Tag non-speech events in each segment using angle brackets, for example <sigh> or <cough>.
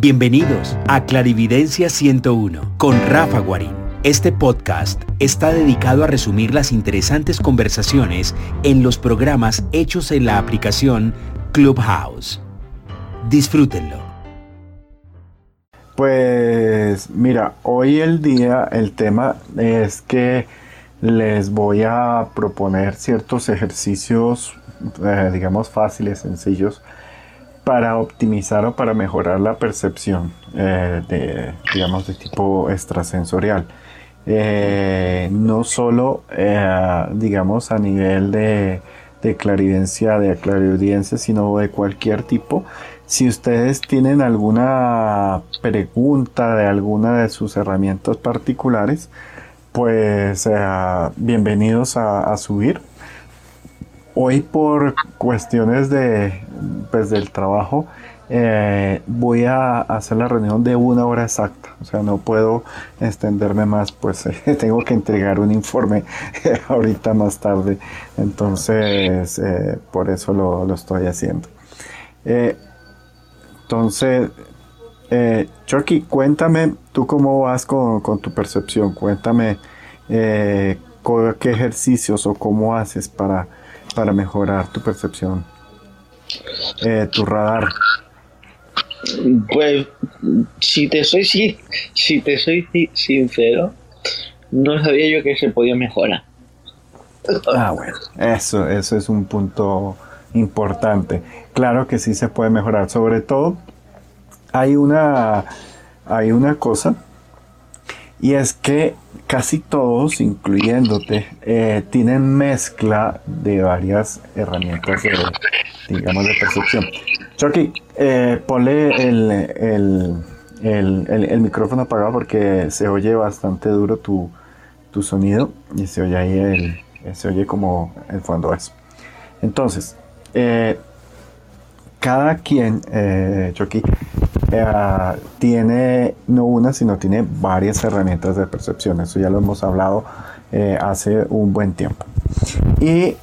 Bienvenidos a Clarividencia 101 con Rafa Guarín. Este podcast está dedicado a resumir las interesantes conversaciones en los programas hechos en la aplicación Clubhouse. Disfrútenlo. Pues mira, hoy el día el tema es que les voy a proponer ciertos ejercicios, eh, digamos, fáciles, sencillos, para optimizar o para mejorar la percepción eh, de, digamos, de tipo extrasensorial. Eh, no solo, eh, digamos, a nivel de, de claridencia, de clariaudiencia, sino de cualquier tipo. Si ustedes tienen alguna pregunta de alguna de sus herramientas particulares, pues bienvenidos a subir Hoy por cuestiones de, pues, del trabajo eh, voy a hacer la reunión de una hora exacta. O sea, no puedo extenderme más, pues <laughs> tengo que entregar un informe <laughs> ahorita más tarde. Entonces, eh, por eso lo, estoy haciendo. Eh, entonces, Chucky, cuéntame tú cómo vas con, con tu percepción. Cuéntame qué ejercicios o cómo haces para para mejorar tu percepción, eh, tu radar? Pues, si te soy si, te soy sincero, no sabía yo que se podía mejorar. Ah, bueno, eso, eso es un punto importante. Claro que sí se puede mejorar. Sobre todo, hay una, hay una cosa, y es que casi todos, incluyéndote, eh, tienen mezcla de varias herramientas de, digamos, de percepción. Chucky, eh, ponle el, micrófono apagado porque se oye bastante duro tu, sonido y se oye ahí el, se oye como el fondo eso. Entonces, eh, cada quien, Chucky, eh, tiene no una, sino tiene varias herramientas de percepción. Eso ya lo hemos hablado eh, hace un buen tiempo. Y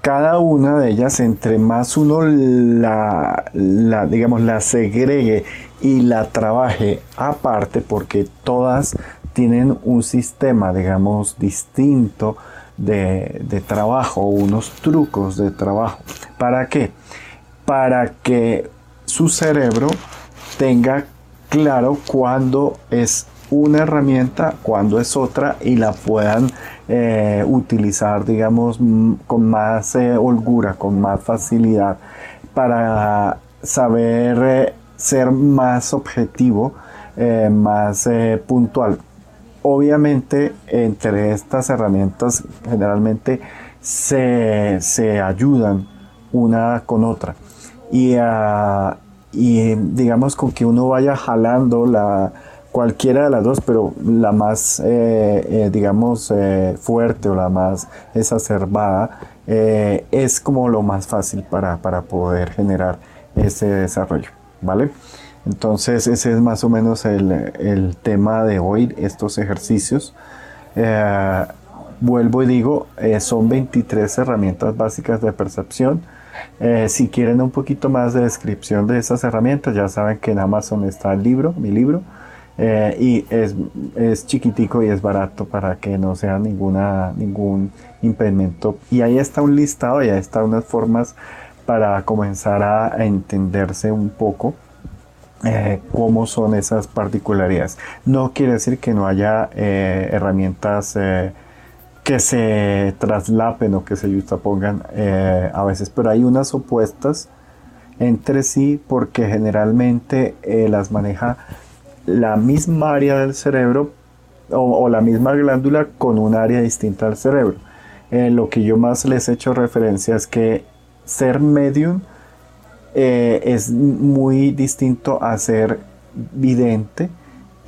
cada una de ellas, entre más uno la, la, digamos, la segregue y la trabaje aparte, porque todas tienen un sistema, digamos, distinto de, de trabajo, unos trucos de trabajo. ¿Para qué? Para que su cerebro tenga claro cuándo es una herramienta, cuándo es otra y la puedan eh, utilizar, digamos, con más eh, holgura, con más facilidad para saber eh, ser más objetivo, más puntual. Obviamente, entre estas herramientas generalmente se, se ayudan una con otra. Y, y digamos con que uno vaya jalando la cualquiera de las dos, pero la más, eh, eh, digamos, eh, fuerte o la más exacerbada, es como lo más fácil para, para, poder generar ese desarrollo, ¿vale? Entonces ese es más o menos el, el tema de hoy, estos ejercicios. vuelvo y digo, son 23 herramientas básicas de percepción eh, si quieren un poquito más de descripción de esas herramientas, ya saben que en Amazon está el libro, mi libro, eh, y es, es, chiquitico y es barato para que no sea ninguna, ningún impedimento. Y ahí está un listado, y ahí están unas formas para comenzar a, entenderse un poco. Eh, cómo son esas particularidades. No quiere decir que no haya herramientas que se traslapen o que se justapongan eh, a veces, pero hay unas opuestas entre sí porque generalmente eh, las maneja la misma área del cerebro o, la misma glándula con un área distinta al cerebro. Eh, lo que yo más les he hecho referencia es que ser medium es muy distinto a ser vidente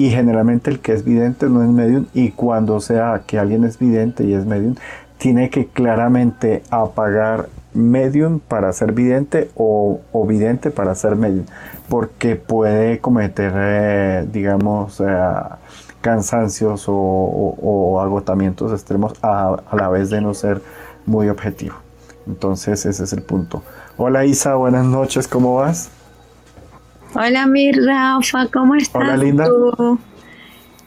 y generalmente el que es vidente no es medium y cuando sea que alguien es vidente y es medium tiene que claramente apagar medium para ser vidente o, o vidente para ser medium porque puede cometer eh, digamos eh, cansancios o, agotamientos extremos a, a la vez de no ser muy objetivo entonces ese es el punto hola Isa buenas noches ¿cómo vas? Hola, mi Rafa, ¿cómo estás Hola, linda. tú?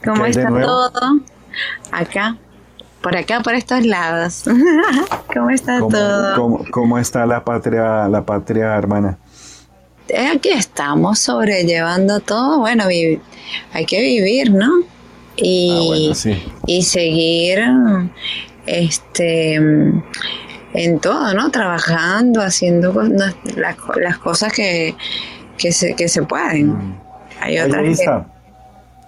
¿Cómo está todo? Acá, por acá, por estos lados. <laughs> ¿Cómo está ¿Cómo, todo? cómo, cómo está la patria, la patria hermana? Eh, Aquí estamos sobrellevando todo. Bueno, hay que vivir, ¿no? Y, Ah, bueno, sí. y seguir este en todo, ¿no? Trabajando, haciendo las, las cosas que, que, se, que se pueden. Hay otras Oye, que- Isa,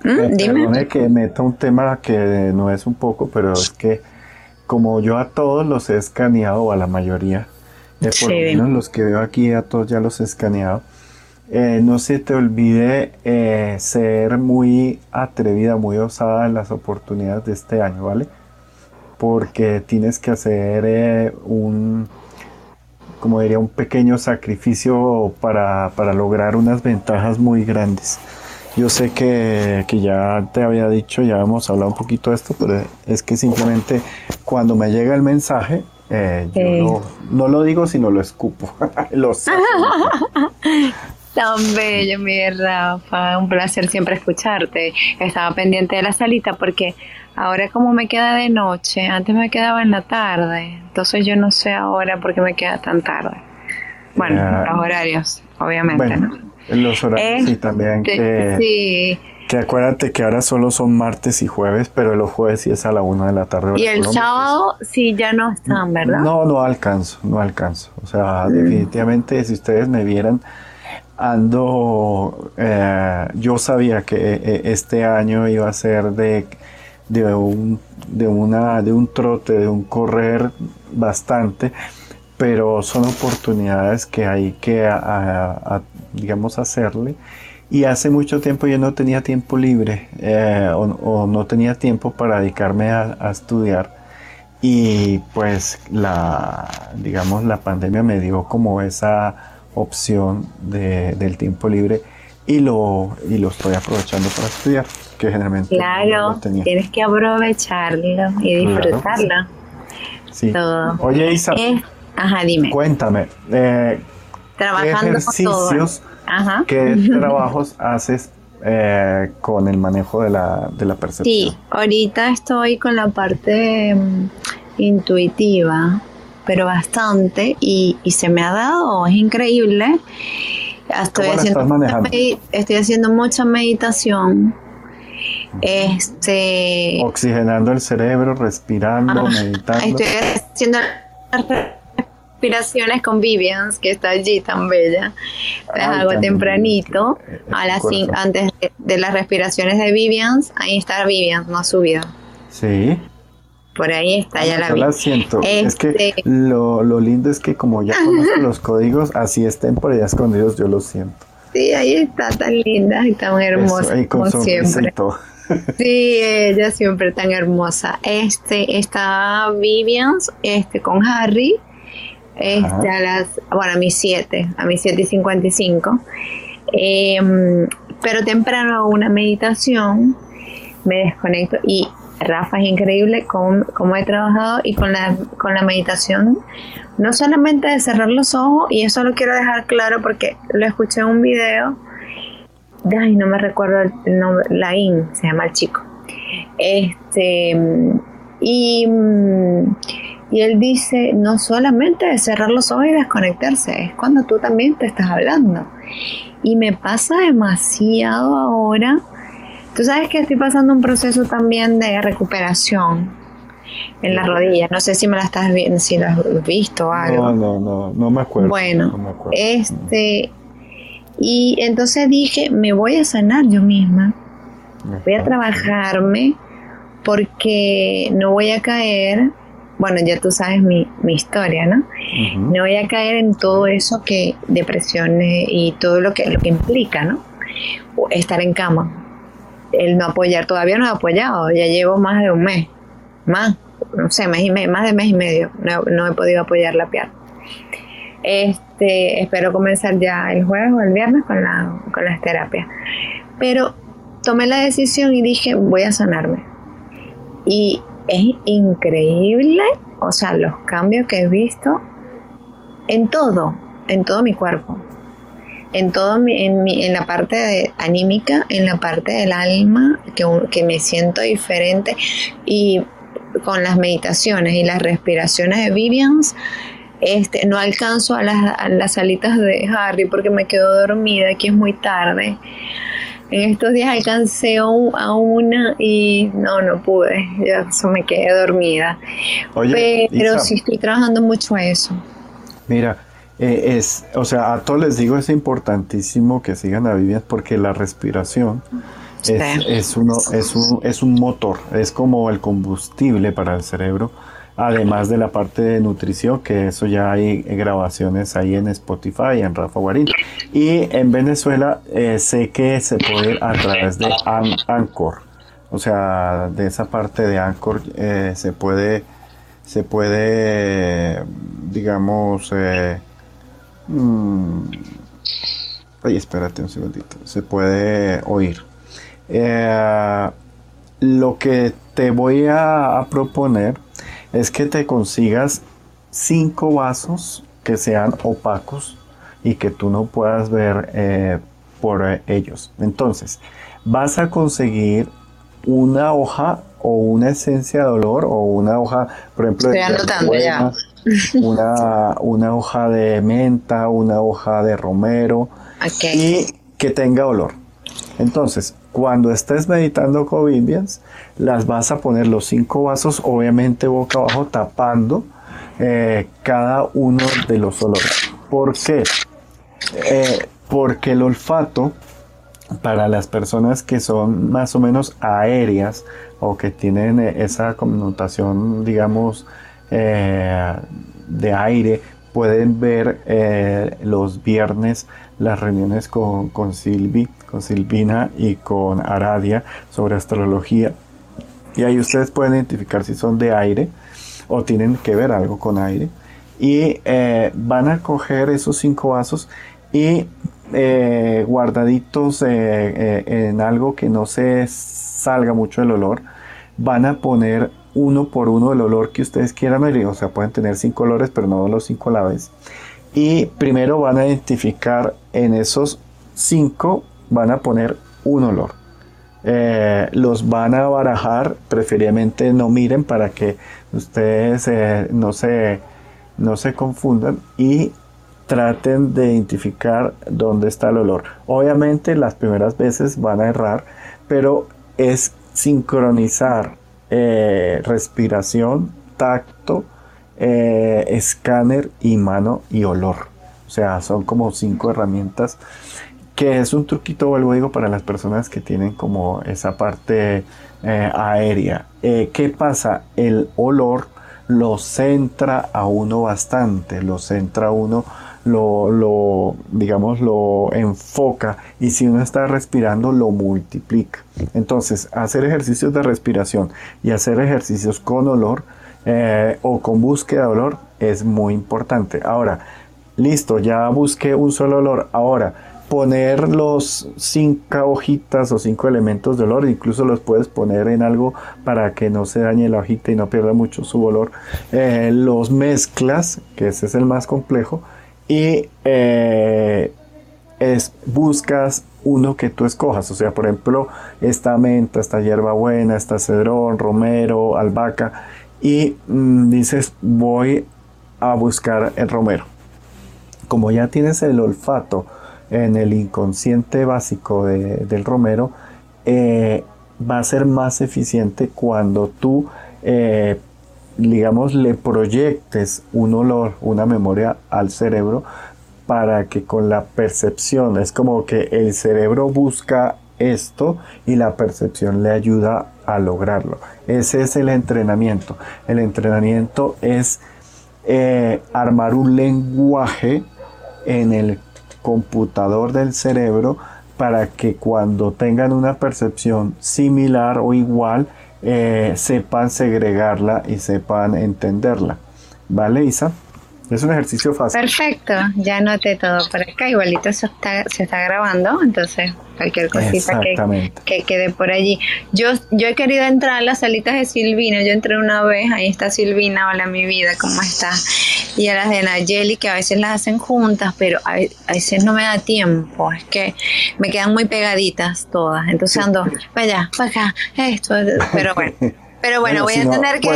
¿Mm? eh, Dime. que meta un tema que no es un poco, pero es que como yo a todos los he escaneado, o a la mayoría, de por Sí. lo menos los que veo aquí a todos ya los he escaneado, eh, no se te olvide eh, ser muy atrevida, muy osada en las oportunidades de este año, ¿vale? Porque tienes que hacer eh, un, como diría, un pequeño sacrificio para, para lograr unas ventajas muy grandes. Yo sé que, que ya te había dicho, ya hemos hablado un poquito de esto, pero es que simplemente cuando me llega el mensaje, eh, yo no, no lo digo, sino lo escupo. <laughs> lo. <laughs> Tan bello, mi Rafa. Un placer siempre escucharte. Estaba pendiente de la salita porque ahora como me queda de noche, antes me quedaba en la tarde. Entonces yo no sé ahora por qué me queda tan tarde. Bueno, los horarios, obviamente, bueno, ¿no? los horarios y también Este, que, Sí. que acuérdate que ahora solo son martes y jueves, pero los jueves sí es a la una de la tarde. Y el sábado sí ya no están, ¿verdad? No, no alcanzo, no alcanzo. O sea, Mm. definitivamente si ustedes me vieran, ando, eh, yo sabía que eh, este año iba a ser de, de, un, de, una, de un trote, de un correr bastante, pero son oportunidades que hay que, a- a- digamos, hacerle. Y hace mucho tiempo yo no tenía tiempo libre eh, o, o no tenía tiempo para dedicarme a, a estudiar. Y pues la, digamos, la pandemia me dio como esa opción de- del tiempo libre y lo, y lo estoy aprovechando para estudiar, que generalmente no Claro, tenía. tienes que aprovecharlo y Claro. disfrutarlo. Sí. todo. Oye, Isa, Es- ajá, dime. cuéntame, eh, ¿qué Trabajando todo. ejercicios, Ajá. qué trabajos haces eh, con el manejo de la, de la percepción? Sí, ahorita estoy con la parte mm, intuitiva, pero bastante, y, y se me ha dado, es increíble. Estoy ¿Cómo la haciendo, mucha manejando? medi- estoy haciendo mucha meditación. Este, Oxigenando el cerebro, respirando, Ah, meditando. estoy haciendo respiraciones con Vivians, que está allí tan bella. Las Ay, hago tempranito, a las antes de, de las respiraciones de Vivians. Ahí está Vivians, no ha subido. Sí. Por ahí está, ya la Yo vi. la siento. Es que Este- lo, lo lindo es que como ya conozco los códigos, así estén por allá escondidos, yo los siento. Sí, ahí está tan linda y tan hermosa Eso, ahí con como y siempre. todo. Sí, ella siempre tan hermosa. Este está Vivians, este con Harry, este Ajá. a las, bueno, a mis 7, a mis 7 y 55. Em, pero temprano hago una meditación, me desconecto y Rafa es increíble cómo, cómo he trabajado y con la, con la meditación, no solamente de cerrar los ojos, y eso lo quiero dejar claro porque lo escuché en un video, ay, no me recuerdo el nombre, Laín se llama el chico. Este, y, y él dice, no solamente de cerrar los ojos y desconectarse, es cuando tú también te estás hablando. Y me pasa demasiado ahora. Tú sabes que estoy pasando un proceso también de recuperación en las rodillas. No sé si me la estás viendo, si lo has visto o algo. No, no, no, no me acuerdo. Bueno, no me acuerdo. este, y entonces dije, me voy a sanar yo misma, voy a trabajarme porque no voy a caer, bueno, ya tú sabes mi, mi historia, ¿no? No voy a caer en todo eso que, depresiones y todo lo que, lo que implica, ¿no? Estar en cama, el no apoyar, todavía no he apoyado, ya llevo más de un mes, más, no sé, mes y me- más de mes y medio, no, no he podido apoyar la pierna. Este, espero comenzar ya el jueves o el viernes con, la, con las terapias. Pero tomé la decisión y dije, voy a sanarme. Y es increíble, o sea, los cambios que he visto en todo, en todo mi cuerpo. En todo mi, en, mi, en la parte de anímica, en la parte del alma, que, que me siento diferente y con las meditaciones y las respiraciones de Vivians, este, no alcanzo a las, a las salitas de Harry porque me quedo dormida, aquí es muy tarde. En estos días alcancé a una y no, no pude, ya me quedé dormida. Pero sí estoy trabajando mucho eso. Mira, eh, es, o sea, a todos les digo, es importantísimo que sigan a Vivian porque la respiración es, es, uno, es, un, es un motor, es como el combustible para el cerebro además de la parte de nutrición, que eso ya hay grabaciones ahí en Spotify, en Rafa Guarín. Y en Venezuela eh, sé que se puede a través de Anchor, o sea, de esa parte de Anchor eh, se puede, se puede, digamos, eh, mm, ay, espérate un segundito, se puede oír. lo que te voy a proponer es que te consigas cinco vasos que sean opacos y que tú no puedas ver eh, por eh, ellos. Entonces, vas a conseguir una hoja o una esencia de olor o una hoja, por ejemplo, de Una, una, hoja de menta, una hoja de romero y que tenga olor. Entonces, cuando estés meditando con Vivians, las vas a poner los cinco vasos, obviamente boca abajo, tapando eh, cada uno de los olores. ¿Por qué? Eh, porque el olfato, para las personas que son más o menos aéreas o que tienen eh, esa connotación, digamos, de aire, pueden ver los viernes las reuniones con, con Silvi, con Silvina y con Aradia sobre astrología. Y ahí ustedes pueden identificar si son de aire o tienen que ver algo con aire. Y eh, van a coger esos cinco vasos y eh, guardaditos eh, en algo que no se salga mucho el olor, van a poner uno por uno el olor que ustedes quieran O sea, pueden tener cinco olores, pero no los cinco a la vez y primero van a identificar en esos cinco, van a poner un olor. Eh, los van a barajar, preferiblemente no miren para que ustedes eh, no, se, no se confundan y traten de identificar dónde está el olor. Obviamente las primeras veces van a errar, pero es sincronizar eh, respiración, tacto, eh, escáner y mano y olor. O sea, son como cinco herramientas que es un truquito, vuelvo digo, para las personas que tienen como esa parte eh, aérea. ¿Qué pasa? El olor lo centra a uno bastante, lo centra a uno, lo, digamos, lo enfoca y si uno está respirando, lo multiplica. Entonces, hacer ejercicios de respiración y hacer ejercicios con olor eh, o con búsqueda de olor es muy importante. Ahora, listo, ya busqué un solo olor. Ahora, poner los cinco hojitas o cinco elementos de olor, incluso los puedes poner en algo para que no se dañe la hojita y no pierda mucho su olor. Eh, los mezclas, que ese es el más complejo, y eh, es, buscas uno que tú escojas. O sea, por ejemplo, esta menta, esta hierbabuena, esta cedrón, romero, albahaca y mm, dices voy a buscar el romero. Como ya tienes el olfato en el inconsciente básico del romero, eh, va a ser más eficiente cuando tú, eh, digamos, le proyectes un olor, una memoria al cerebro para que con la percepción, es como que el cerebro busca esto y la percepción le ayuda a lograrlo. Ese es el entrenamiento. El entrenamiento es eh, armar un lenguaje en el computador del cerebro para que cuando tengan una percepción similar o igual eh, sepan segregarla y sepan entenderla. ¿Vale, Isa? Es un ejercicio fácil. Perfecto, ya noté todo por acá. Igualito eso está, se está grabando, entonces cualquier cosita que, que, quede por allí. Yo, yo he querido entrar a las salitas de Silvina. Yo entré una vez, ahí está Silvina, hola mi vida, ¿cómo está? Y a las de Nayeli, que a veces las hacen juntas, pero a, veces no me da tiempo. Es que me quedan muy pegaditas todas. Entonces ando, vaya, para acá, esto, pero bueno. <laughs> Pero bueno, voy a tener que.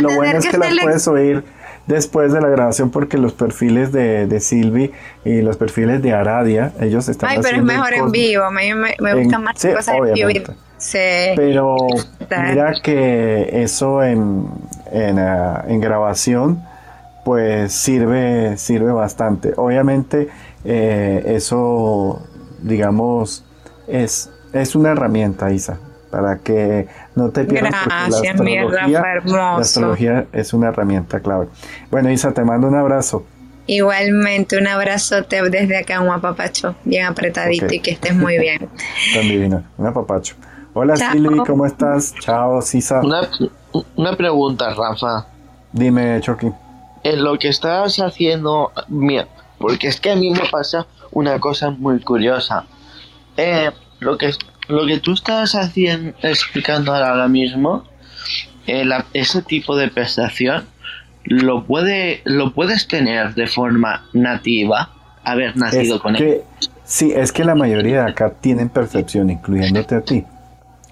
lo bueno es que, la puedes oír después de la grabación porque los perfiles de, de Silvi y los perfiles de Aradia, ellos están Ay, pero es mejor en vivo, a mí me, me gustan más cosas en vivo. Sí. Pero mira que eso en, en, ah, en, grabación pues sirve, sirve bastante. Obviamente eh, eso, digamos, es, es una herramienta, Isa, para que no te pierdas. Gracias, la astrología, la astrología es una herramienta clave. Bueno, Isa, te mando un abrazo. Igualmente, un abrazote desde acá, un apapacho bien apretadito y que estés muy bien. <laughs> Tan divino, un apapacho. Hola Silvi, ¿cómo estás? Chao, Sisa. Una, una pregunta, Rafa. Dime, Chucky. En lo que estás haciendo, mira, porque es que a mí me pasa una cosa muy curiosa. Eh, lo que lo que tú estás haciendo, explicando ahora mismo, eh, ese tipo de prestación, lo, puede, lo puedes tener de forma nativa, haber nacido con él. Sí, es que la mayoría de acá tienen percepción, incluyéndote a ti.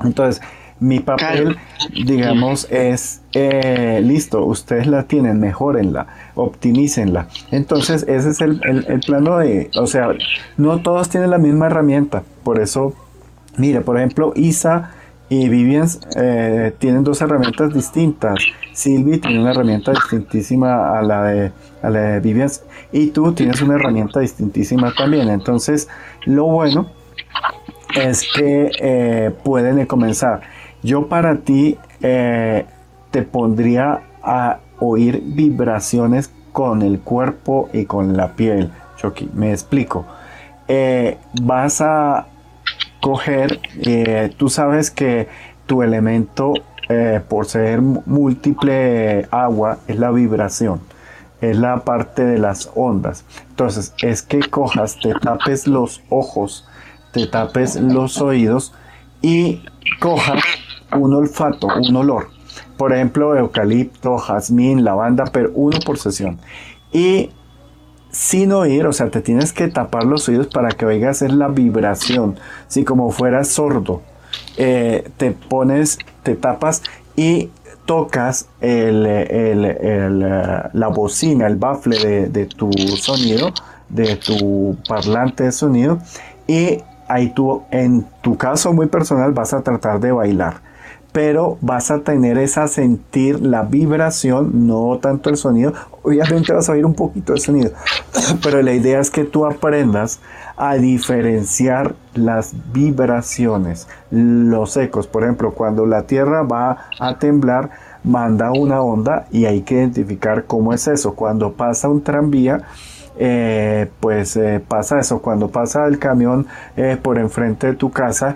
Entonces, mi papel, digamos, es eh, listo, ustedes la tienen, mejorenla, optimícenla. Entonces, ese es el, el plano de, o sea, no todos tienen la misma herramienta, por eso Mire, por ejemplo, Isa y Vivian eh, tienen dos herramientas distintas. Silvi tiene una herramienta distintísima a la de, a la de Vivian y tú tienes una herramienta distintísima también. Entonces, lo bueno es que eh, pueden comenzar. Yo para ti eh, te pondría a oír vibraciones con el cuerpo y con la piel. Choki, me explico. vas a coger, eh, tú sabes que tu elemento, eh, por ser múltiple agua, es la vibración, es la parte de las ondas. Entonces, es que cojas, te tapes los ojos, te tapes los oídos y cojas un olfato, un olor. Por ejemplo, eucalipto, jazmín, lavanda, pero uno por sesión. Y sin oír, o sea, te tienes que tapar los oídos para que oigas es la vibración, si como fueras sordo, eh, te pones, te tapas y tocas el, la bocina, el bafle de, de, tu sonido, de tu parlante de sonido, y ahí tú, en tu caso muy personal, vas a tratar de bailar pero vas a tener esa sentir la vibración, no tanto el sonido. Obviamente vas a oír un poquito de sonido, <laughs> pero la idea es que tú aprendas a diferenciar las vibraciones, los ecos. Por ejemplo, cuando la tierra va a temblar, manda una onda y hay que identificar cómo es eso. Cuando pasa un tranvía, eh, pues eh, pasa eso. Cuando pasa el camión eh, por enfrente de tu casa,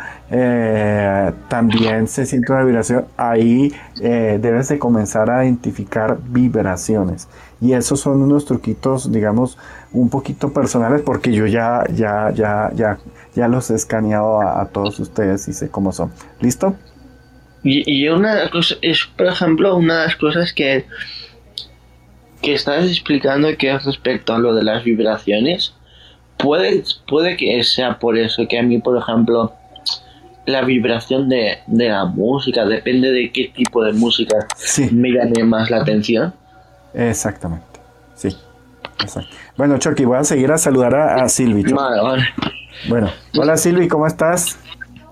también se siente una vibración. Ahí debes de comenzar a identificar vibraciones. Y esos son unos truquitos, digamos, un poquito personales porque yo ya, ya, ya, ya, ya los he escaneado a, todos ustedes y sé cómo son. ¿Listo? Y, y una cosa es, por ejemplo, una de las cosas que que estás explicando que es respecto a lo de las vibraciones, puede, puede que sea por eso que a mí, por ejemplo, la vibración de, la música, depende de qué tipo de música me llame más la atención. Exactamente, sí. Bueno, Chucky, voy a seguir a saludar a, Silvi. Bueno, hola Silvi, ¿cómo estás?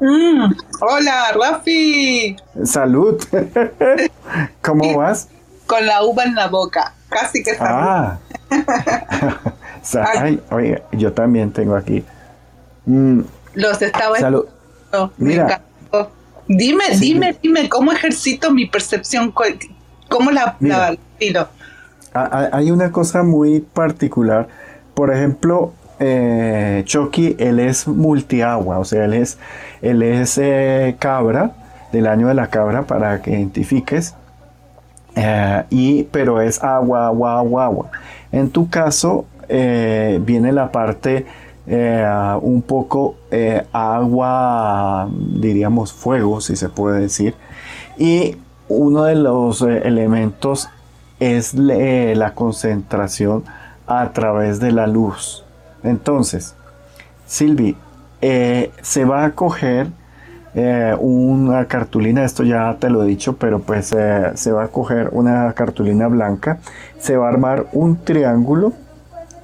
Mm, hola, Rafi. Salud. <laughs> ¿Cómo vas? Con la uva en la boca. Casi que está. Ah. <laughs> oye, yo también tengo aquí. Mm. Los estaba Salud. Mira. Dime, dime, dime, ¿cómo ejercito mi percepción? ¿Cómo la, la tiro? Hay una cosa muy particular. Por ejemplo, eh, Chucky, él es multiagua, o sea, él es, él es eh, cabra, del año de la cabra, para que identifiques. Eh, y, pero es agua, agua, agua, agua. En tu caso, eh, viene la parte un poco agua, diríamos fuego, si se puede decir. Y uno de los elementos es la concentración a través de la luz. Entonces, Silvi, eh, se va a coger eh, una cartulina, esto ya te lo he dicho, pero pues eh, se va a coger una cartulina blanca, se va a armar un triángulo,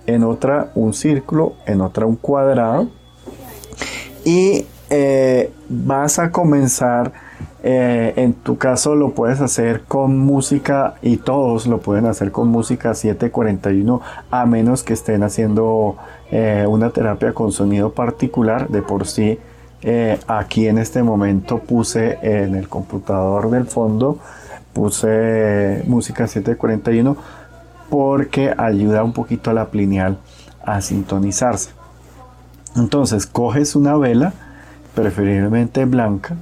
en otra un círculo, en otra un cuadrado y vas a comenzar eh, en tu caso lo puedes hacer con música y todos lo pueden hacer con música 741 a menos que estén haciendo eh, una terapia con sonido particular. De por sí, eh, aquí en este momento puse en el computador del fondo, puse música 741 porque ayuda un poquito a la plineal a sintonizarse. Entonces coges una vela, preferiblemente blanca,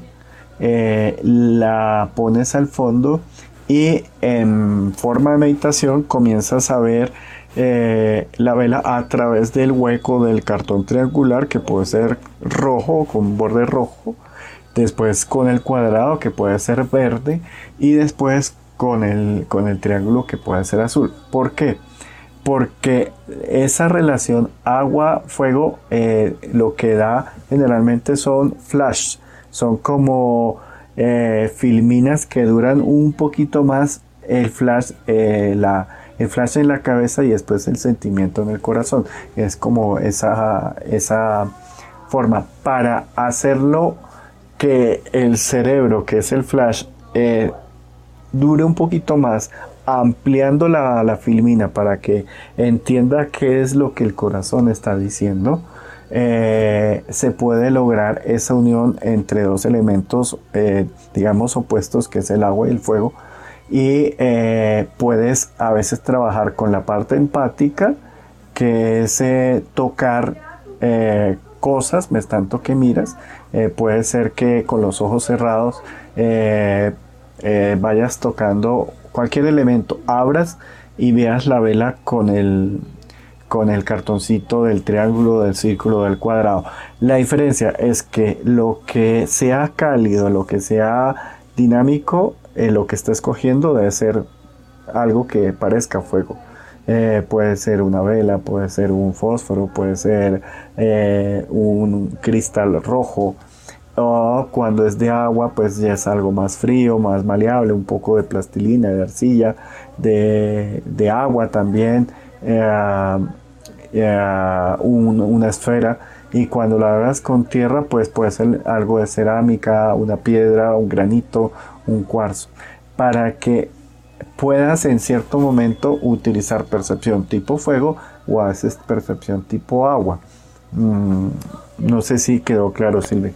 eh, la pones al fondo y en forma de meditación comienzas a ver eh, la vela a través del hueco del cartón triangular que puede ser rojo con borde rojo después con el cuadrado que puede ser verde y después con el, con el triángulo que puede ser azul ¿por qué? porque esa relación agua-fuego eh, lo que da generalmente son flash son como eh, filminas que duran un poquito más el flash, eh, la, el flash en la cabeza y después el sentimiento en el corazón. Es como esa, esa forma. Para hacerlo que el cerebro, que es el flash, eh, dure un poquito más, ampliando la, la filmina para que entienda qué es lo que el corazón está diciendo eh, se puede lograr esa unión entre dos elementos, eh, digamos, opuestos, que es el agua y el fuego. Y eh, puedes a veces trabajar con la parte empática, que es tocar cosas, me tanto que miras. puede ser que con los ojos cerrados vayas tocando cualquier elemento, abras y veas la vela con el, con el cartoncito del triángulo, del círculo, del cuadrado. La diferencia es que lo que sea cálido, lo que sea dinámico, eh, lo que está escogiendo debe ser algo que parezca fuego. Eh, puede ser una vela, puede ser un fósforo, puede ser eh, un cristal rojo. O cuando es de agua, pues ya es algo más frío, más maleable, un poco de plastilina, de arcilla, de, agua también. Una esfera y cuando la hagas con tierra pues puede ser algo de cerámica, una piedra, un granito, un cuarzo, para que puedas en cierto momento utilizar percepción tipo fuego o haces percepción tipo agua. Mm, no sé si quedó claro, Silvia.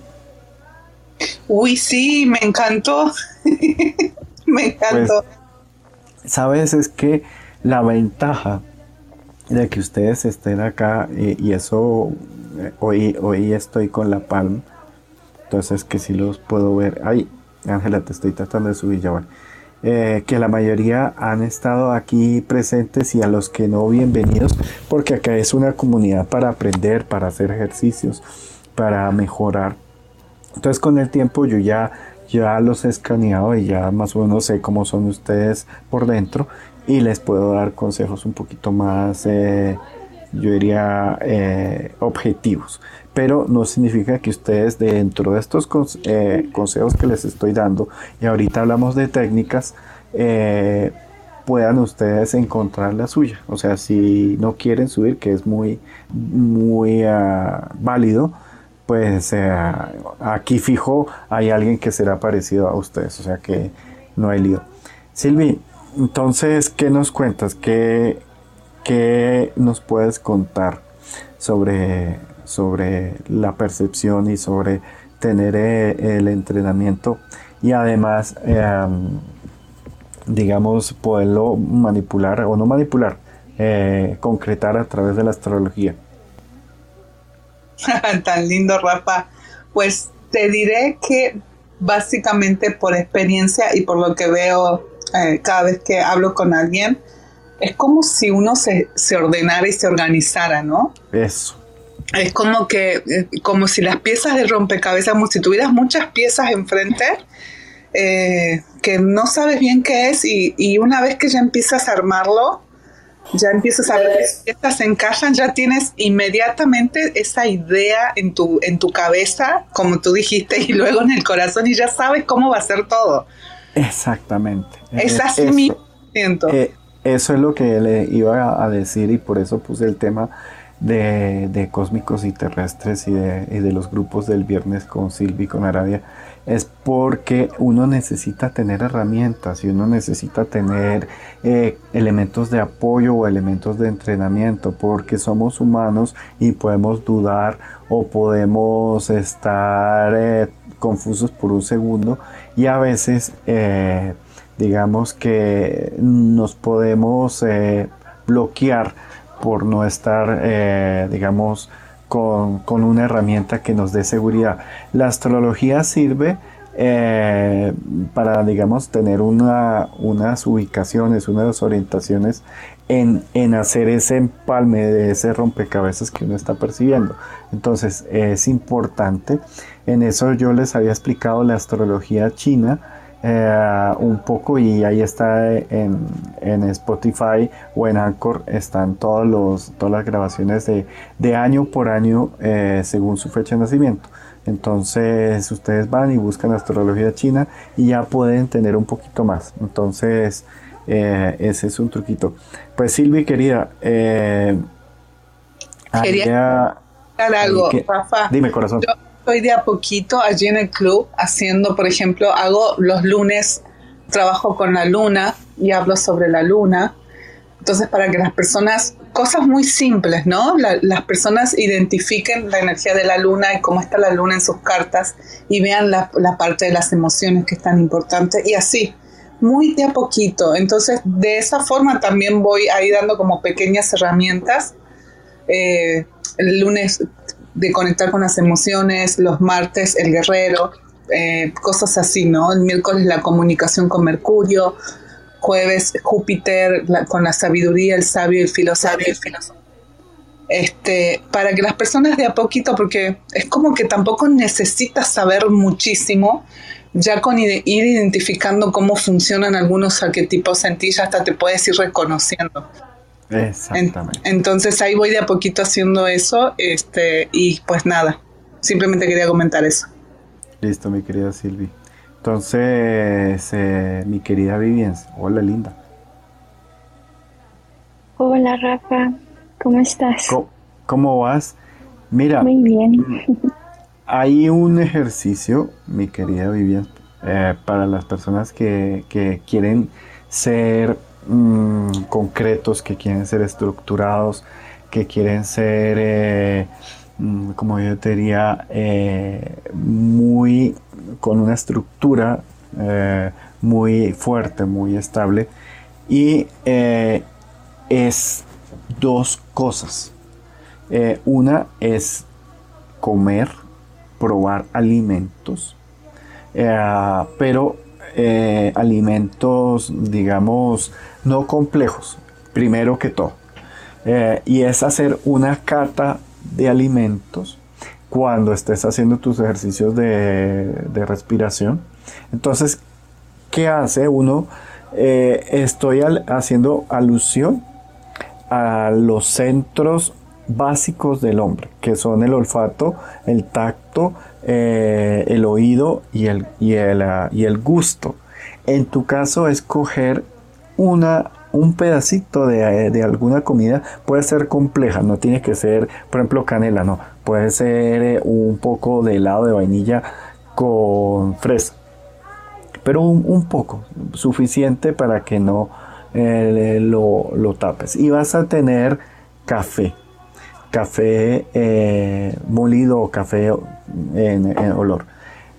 Uy, sí, me encantó. <laughs> me encantó. Pues, Sabes, es que la ventaja de que ustedes estén acá y, eso eh, hoy, hoy estoy con la palma entonces que si los puedo ver. Ay Ángela te estoy tratando de subir ya eh, que la mayoría han estado aquí presentes y a los que no bienvenidos porque acá es una comunidad para aprender para hacer ejercicios para mejorar. Entonces con el tiempo yo ya ya los he escaneado y ya más o menos sé cómo son ustedes por dentro y les puedo dar consejos un poquito más, eh, yo diría, eh, objetivos. Pero no significa que ustedes dentro de estos eh, consejos que les estoy dando, y ahorita hablamos de técnicas, puedan ustedes encontrar la suya. O sea, si no quieren subir, que es muy, muy ah, válido, pues aquí fijo hay alguien que será parecido a ustedes. O sea que no hay lío. Silvi, entonces, ¿qué nos cuentas? ¿Qué, qué nos puedes contar sobre, sobre la percepción y sobre tener eh, el entrenamiento y además, em, digamos, poderlo manipular o no manipular, eh, concretar a través de la astrología? <laughs> Tan lindo, Rafa. Pues te diré que básicamente por experiencia y por lo que veo eh, cada vez que hablo con alguien, es como si uno se, se ordenara y se organizara, ¿no? Eso. Es como que, eh, como si las piezas de rompecabezas, como si tuvieras muchas piezas enfrente, eh, que no sabes bien qué es, y, y, una vez que ya empiezas a armarlo, ya empiezas a ver que estas se encajan, ya tienes inmediatamente esa idea en tu, en tu cabeza, como tú dijiste, y luego en el corazón, y ya sabes cómo va a ser todo. Exactamente. Es así mismo, siento. Eh, eso es lo que le iba a decir y por eso puse el tema de, de cósmicos y terrestres y de, y de, los grupos del viernes con Silvi con Arabia es porque uno necesita tener herramientas y uno necesita tener eh, elementos de apoyo o elementos de entrenamiento porque somos humanos y podemos dudar o podemos estar eh, confusos por un segundo y a veces eh, digamos que nos podemos eh, bloquear por no estar, eh, digamos, con, con, una herramienta que nos dé seguridad. La astrología sirve para, digamos, tener una, unas ubicaciones, unas orientaciones en, en, hacer ese empalme de ese rompecabezas que uno está percibiendo. Entonces es importante. En eso yo les había explicado la astrología china eh, un poco y ahí está en, en, Spotify o en Anchor están todos los, todas las grabaciones de, de año por año eh, según su fecha de nacimiento. Entonces ustedes van y buscan astrología china y ya pueden tener un poquito más. Entonces eh, ese es un truquito. Pues Silvi querida, quería algo, que, Rafa. Dime corazón. Yo, estoy de a poquito allí en el club haciendo, por ejemplo, hago los lunes, trabajo con la luna y hablo sobre la luna. Entonces, para que las personas, cosas muy simples, ¿no? La, las personas identifiquen la energía de la luna y cómo está la luna en sus cartas y vean la, la parte de las emociones que es tan importante y así, muy de a poquito. Entonces, de esa forma también voy ahí dando como pequeñas herramientas. Eh, el lunes de conectar con las emociones, los martes el guerrero, eh, cosas así, ¿no? El miércoles la comunicación con Mercurio, jueves Júpiter la, con la sabiduría, el sabio, el el filósofo. Este, para que las personas de a poquito, porque es como que tampoco necesitas saber muchísimo, ya con ir identificando cómo funcionan algunos arquetipos en ti, ya hasta te puedes ir reconociendo. Exactamente. Entonces ahí voy de a poquito haciendo eso, este, y pues nada, simplemente quería comentar eso. Listo, mi querida Silvi. Entonces, eh, mi querida Vivian, hola linda. Hola Rafa, ¿cómo estás? ¿Cómo, cómo vas? Mira, muy bien. Hay un ejercicio, mi querida Vivian, eh, para las personas que, que quieren ser mmm, concretos, que quieren ser estructurados, que quieren ser, eh, mmm, como yo diría, eh, muy con una estructura eh, muy fuerte, muy estable. Y es dos cosas. Una es comer, probar alimentos, pero alimentos, digamos, no complejos, primero que todo. Eh, y es hacer una cata de alimentos cuando estés haciendo tus ejercicios de, respiración. Entonces, ¿qué hace uno? Eh, estoy haciendo alusión a los centros básicos del hombre, que son el olfato, el tacto, eh, el oído y el, y, el, uh, y el gusto. En tu caso es coger una, un pedacito de, de, alguna comida, puede ser compleja, no tiene que ser, por ejemplo, canela, no, puede ser eh, un poco de helado de vainilla con fresa, pero un, poco, suficiente para que no eh, lo, lo, tapes. Y vas a tener café, café eh, molido o café en, olor.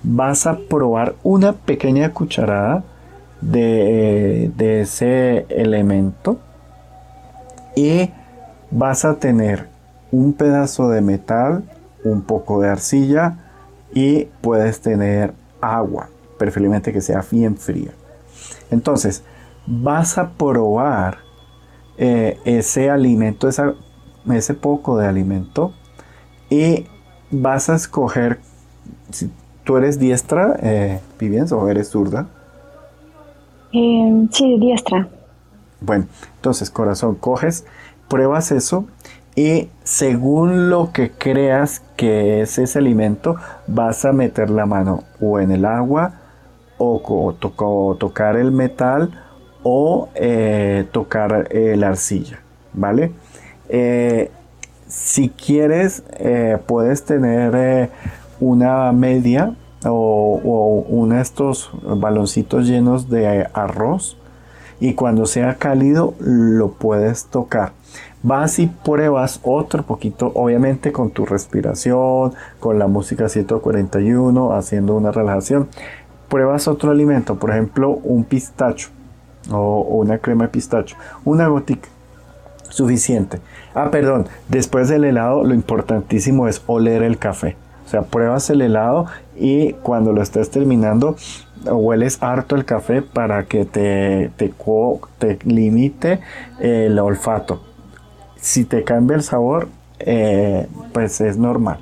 Vas a probar una pequeña cucharada de, de, ese elemento y vas a tener un pedazo de metal, un poco de arcilla y puedes tener agua, preferiblemente que sea bien fría. Entonces, vas a probar eh, ese alimento, ese poco de alimento y vas a escoger, si tú eres diestra, eh, o eres zurda. Eh, sí, diestra. Bueno, entonces corazón, coges, pruebas eso y según lo que creas que es ese alimento, vas a meter la mano o en el agua o, tocar el metal o eh, tocar eh, la arcilla, ¿vale? Eh, si quieres, puedes tener una media o, o uno de estos baloncitos llenos de arroz y cuando sea cálido lo puedes tocar. Vas y pruebas otro poquito, obviamente con tu respiración, con la música 141, haciendo una relajación. Pruebas otro alimento, por ejemplo, un pistacho o, una crema de pistacho, una gotica, suficiente. Ah, perdón, después del helado lo importantísimo es oler el café. O sea, pruebas el helado y cuando lo estés terminando, hueles harto el café para que te, te, te limite el olfato. Si te cambia el sabor, eh, pues es normal.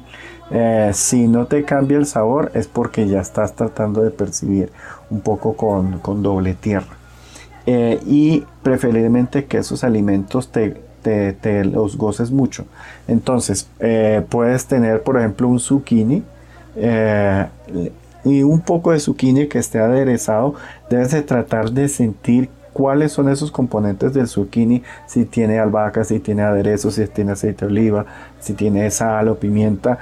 Eh, si no te cambia el sabor es porque ya estás tratando de percibir un poco con, doble tierra. Eh, y preferiblemente que esos alimentos te, te, los goces mucho. Entonces, puedes tener, por ejemplo, un zucchini y un poco de zucchini que esté aderezado. Debes de tratar de sentir cuáles son esos componentes del zucchini, si tiene albahaca, si tiene aderezo, si tiene aceite de oliva, si tiene sal o pimienta.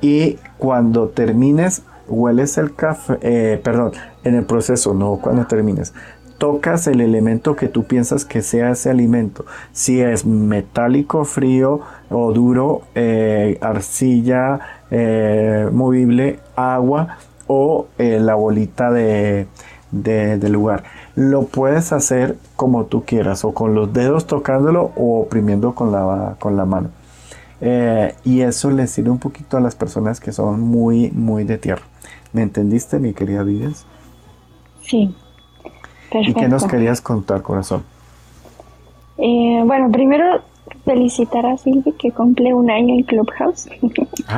Y cuando termines, hueles el café, eh, perdón, en el proceso, no cuando termines, tocas el elemento que tú piensas que sea ese alimento. Si es metálico, frío o duro, eh, arcilla, eh, movible, agua o la bolita de, lugar. Lo puedes hacer como tú quieras, o con los dedos tocándolo o oprimiendo con la, con la mano. Eh, y eso le sirve un poquito a las personas que son muy, muy de tierra. ¿Me entendiste, mi querida Vivias? Sí. ¿Y qué nos querías contar, corazón? Eh, bueno, primero felicitar a Silvi que cumple un año en Clubhouse. <laughs>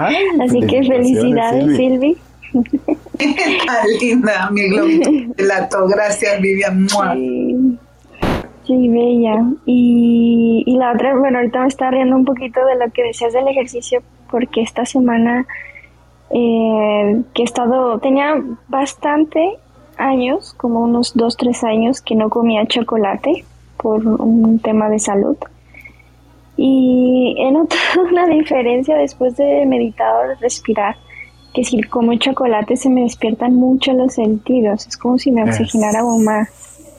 Así que felicidades, Silvi. <laughs> Tan linda, mi globo. <laughs> Gracias, Vivian. Sí. bella. Y, y la otra, bueno, ahorita me está riendo un poquito de lo que decías del ejercicio, porque esta semana eh, que he estado, tenía bastante años, como unos dos, tres años, que no comía chocolate por un tema de salud. Y he notado <laughs> una diferencia después de meditar, respirar que si como chocolate se me despiertan mucho los sentidos, es como si me oxigenara aún más.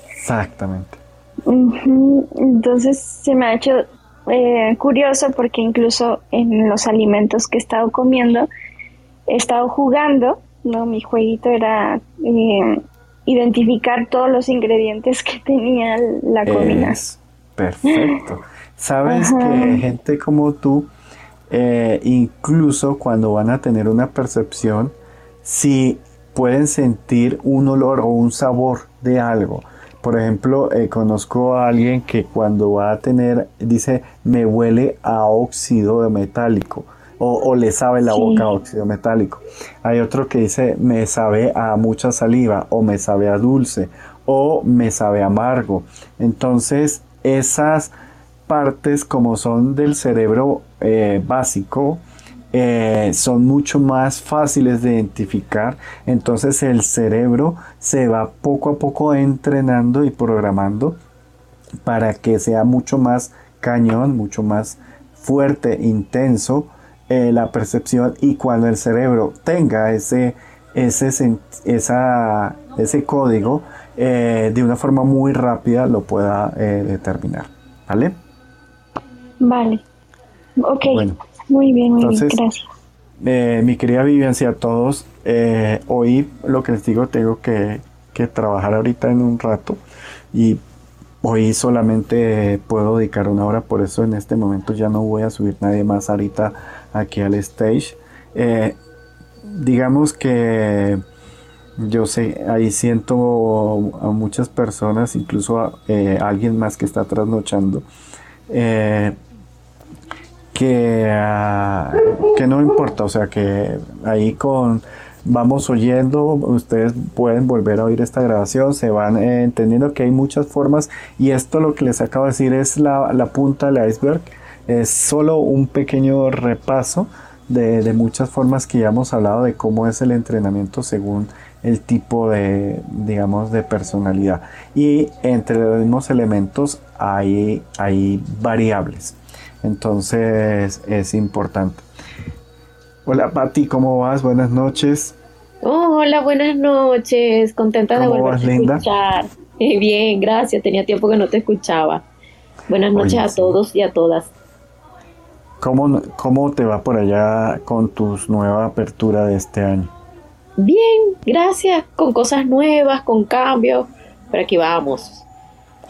Exactamente. Entonces se me ha hecho eh, curioso porque incluso en los alimentos que he estado comiendo, he estado jugando, ¿no? Mi jueguito era eh, identificar todos los ingredientes que tenía la comida. perfecto. <laughs> Sabes que gente como tú eh, incluso cuando van a tener una percepción, si pueden sentir un olor o un sabor de algo. Por ejemplo, eh, conozco a alguien que cuando va a tener, dice, me huele a óxido metálico o, le sabe la boca a óxido metálico. Hay otro que dice, me sabe a mucha saliva o me sabe a dulce o me sabe amargo. Entonces, esas partes como son del cerebro eh, básico eh, son mucho más fáciles de identificar entonces el cerebro se va poco a poco entrenando y programando para que sea mucho más cañón mucho más fuerte intenso eh, la percepción y cuando el cerebro tenga ese ese, esa, ese código de una forma muy rápida lo pueda determinar ¿vale? Vale. Ok. muy bien, muy bien, gracias. Eh, mi querida Vivian, a todos, eh, hoy lo que les digo, tengo que, trabajar ahorita en un rato y hoy solamente puedo dedicar una hora, por eso en este momento ya no voy a subir nadie más ahorita aquí al stage. Eh, digamos que Yo sé, ahí siento a muchas personas, incluso a eh, alguien más que está trasnochando, eh, que, ah, que no importa, o sea, que ahí con vamos oyendo, ustedes pueden volver a oír esta grabación, se van entendiendo que hay muchas formas y esto lo que les acabo de decir es la punta del iceberg, es solo un pequeño repaso de, de, muchas formas que ya hemos hablado de cómo es el entrenamiento según el tipo de, digamos, de personalidad. Y entre los mismos elementos hay, hay variables. Entonces es importante. Hola Patti, ¿cómo vas? Buenas noches. Oh, hola, buenas noches. Contenta de volver a escuchar. <laughs> Eh, bien, gracias. Tenía tiempo que no te escuchaba. Buenas noches a todos y a todas. ¿Cómo, ¿Cómo te va por allá con tu nueva apertura de este año? Bien, gracias. Con cosas nuevas, con cambios. Pero aquí vamos.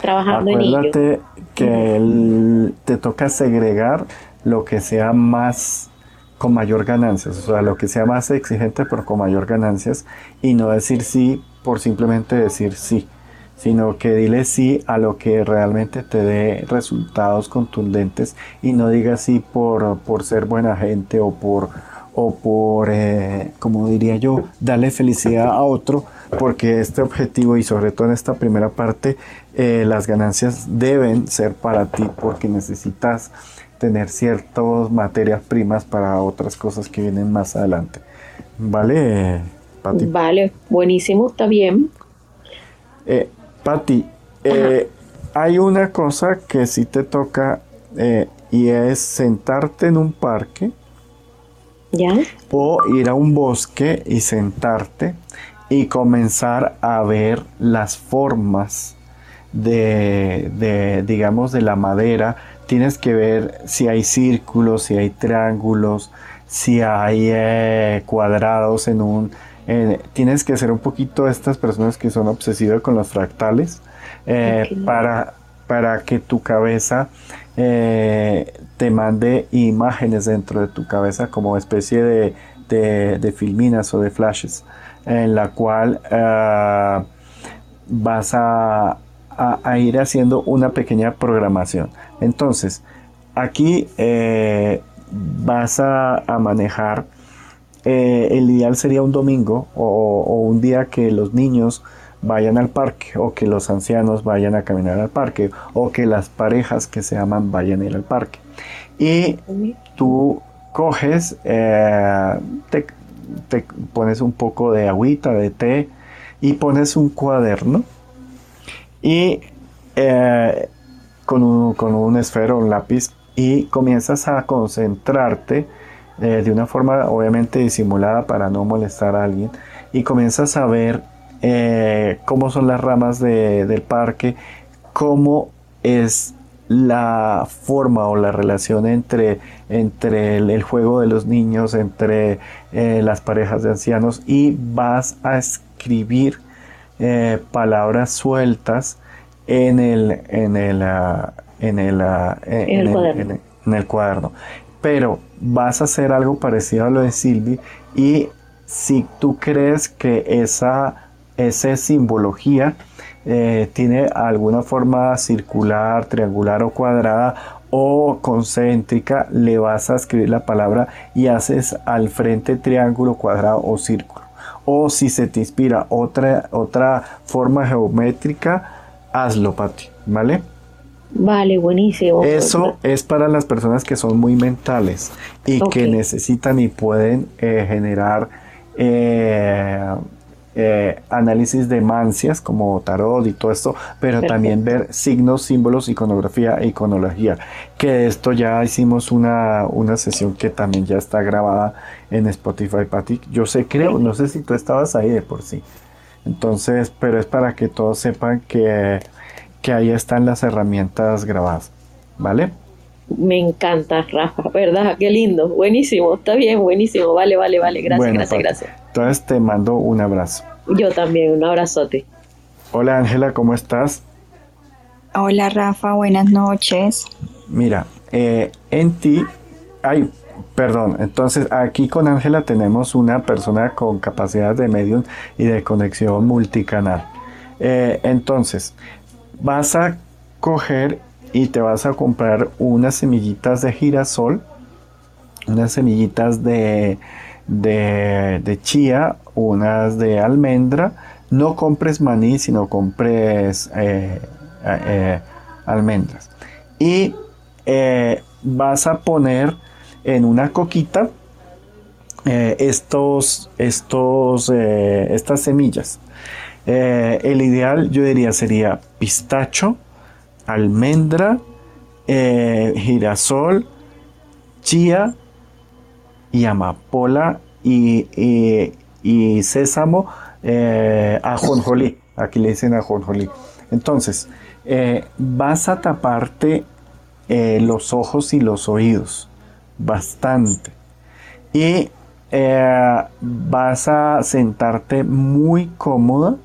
Trabajando en ello. Acuérdate que te toca segregar lo que sea más con mayor ganancias, o sea, lo que sea más exigente pero con mayor ganancias y no decir sí por simplemente decir sí, sino que dile sí a lo que realmente te dé resultados contundentes y no digas sí por, por ser buena gente o por, o por eh, como diría yo, darle felicidad a otro, porque este objetivo y sobre todo en esta primera parte, eh, las ganancias deben ser para ti porque necesitas tener ciertas materias primas para otras cosas que vienen más adelante. ¿Vale, Pati? Vale, buenísimo, está bien. Eh, Pati, eh, hay una cosa que sí te toca eh, y es sentarte en un parque. ¿Ya? O ir a un bosque y sentarte y comenzar a ver las formas de, de digamos, de la madera tienes que ver si hay círculos, si hay triángulos, si hay eh, cuadrados en un... tienes que ser un poquito estas personas que son obsesivas con los fractales eh, para, para que tu cabeza eh, te mande imágenes dentro de tu cabeza como especie de, de, filminas o de flashes en la cual vas a, a, ir haciendo una pequeña programación. Entonces, aquí eh, vas a, manejar, eh, el ideal sería un domingo o, un día que los niños vayan al parque o que los ancianos vayan a caminar al parque o que las parejas que se aman vayan a ir al parque. Y tú coges, eh, te, te, pones un poco de agüita, de té y pones un cuaderno y eh, con, un, con un esfero, un lápiz, y comienzas a concentrarte eh, de una forma obviamente disimulada para no molestar a alguien, y comienzas a ver eh, cómo son las ramas del parque, cómo es la forma o la relación entre, entre el, juego de los niños, entre las parejas de ancianos y vas a escribir eh, palabras sueltas en el, en el, ah, en el, ah, en, el, cuaderno. Pero vas a hacer algo parecido a lo de Silvi y si tú crees que esa, esa simbología eh, tiene alguna forma circular, triangular o cuadrada o concéntrica, le vas a escribir la palabra y haces al frente triángulo, cuadrado o círculo o si se te inspira otra, otra forma geométrica, hazlo, Pati, ¿vale? Vale, buenísimo. Eso es para las personas que son muy mentales y que necesitan y pueden eh, generar eh, eh, análisis de mancias como tarot y todo esto, pero también ver signos, símbolos, iconografía e iconología. Que de esto ya hicimos una, una sesión que también ya está grabada en Spotify, Patty. Yo sé, creo, no sé si tú estabas ahí de por sí. Entonces, pero es para que todos sepan que, que ahí están las herramientas grabadas. ¿Vale? Me encanta, Rafa, ¿verdad? Qué lindo, buenísimo, está bien, buenísimo, vale, vale, vale, gracias, gracias, gracias. Entonces te mando un abrazo. Yo también, un abrazote. Hola Ángela, ¿cómo estás? Hola Rafa, buenas noches. Mira, eh, en ti hay perdón, entonces aquí con Ángela tenemos una persona con capacidad de medium y de conexión multicanal. Eh, entonces, vas a coger y te vas a comprar unas semillitas de girasol, unas semillitas de, de, chía, unas de almendra. No compres maní, sino compres eh, eh, almendras. Y vas a poner en una coquita estos, estos, estas semillas. El ideal yo diría sería pistacho, almendra, eh, girasol, chía y amapola y, y, sésamo, eh, ajonjolí. Aquí le dicen ajonjolí. Entonces, eh, vas a taparte los ojos y los oídos bastante. Y vas a sentarte muy cómoda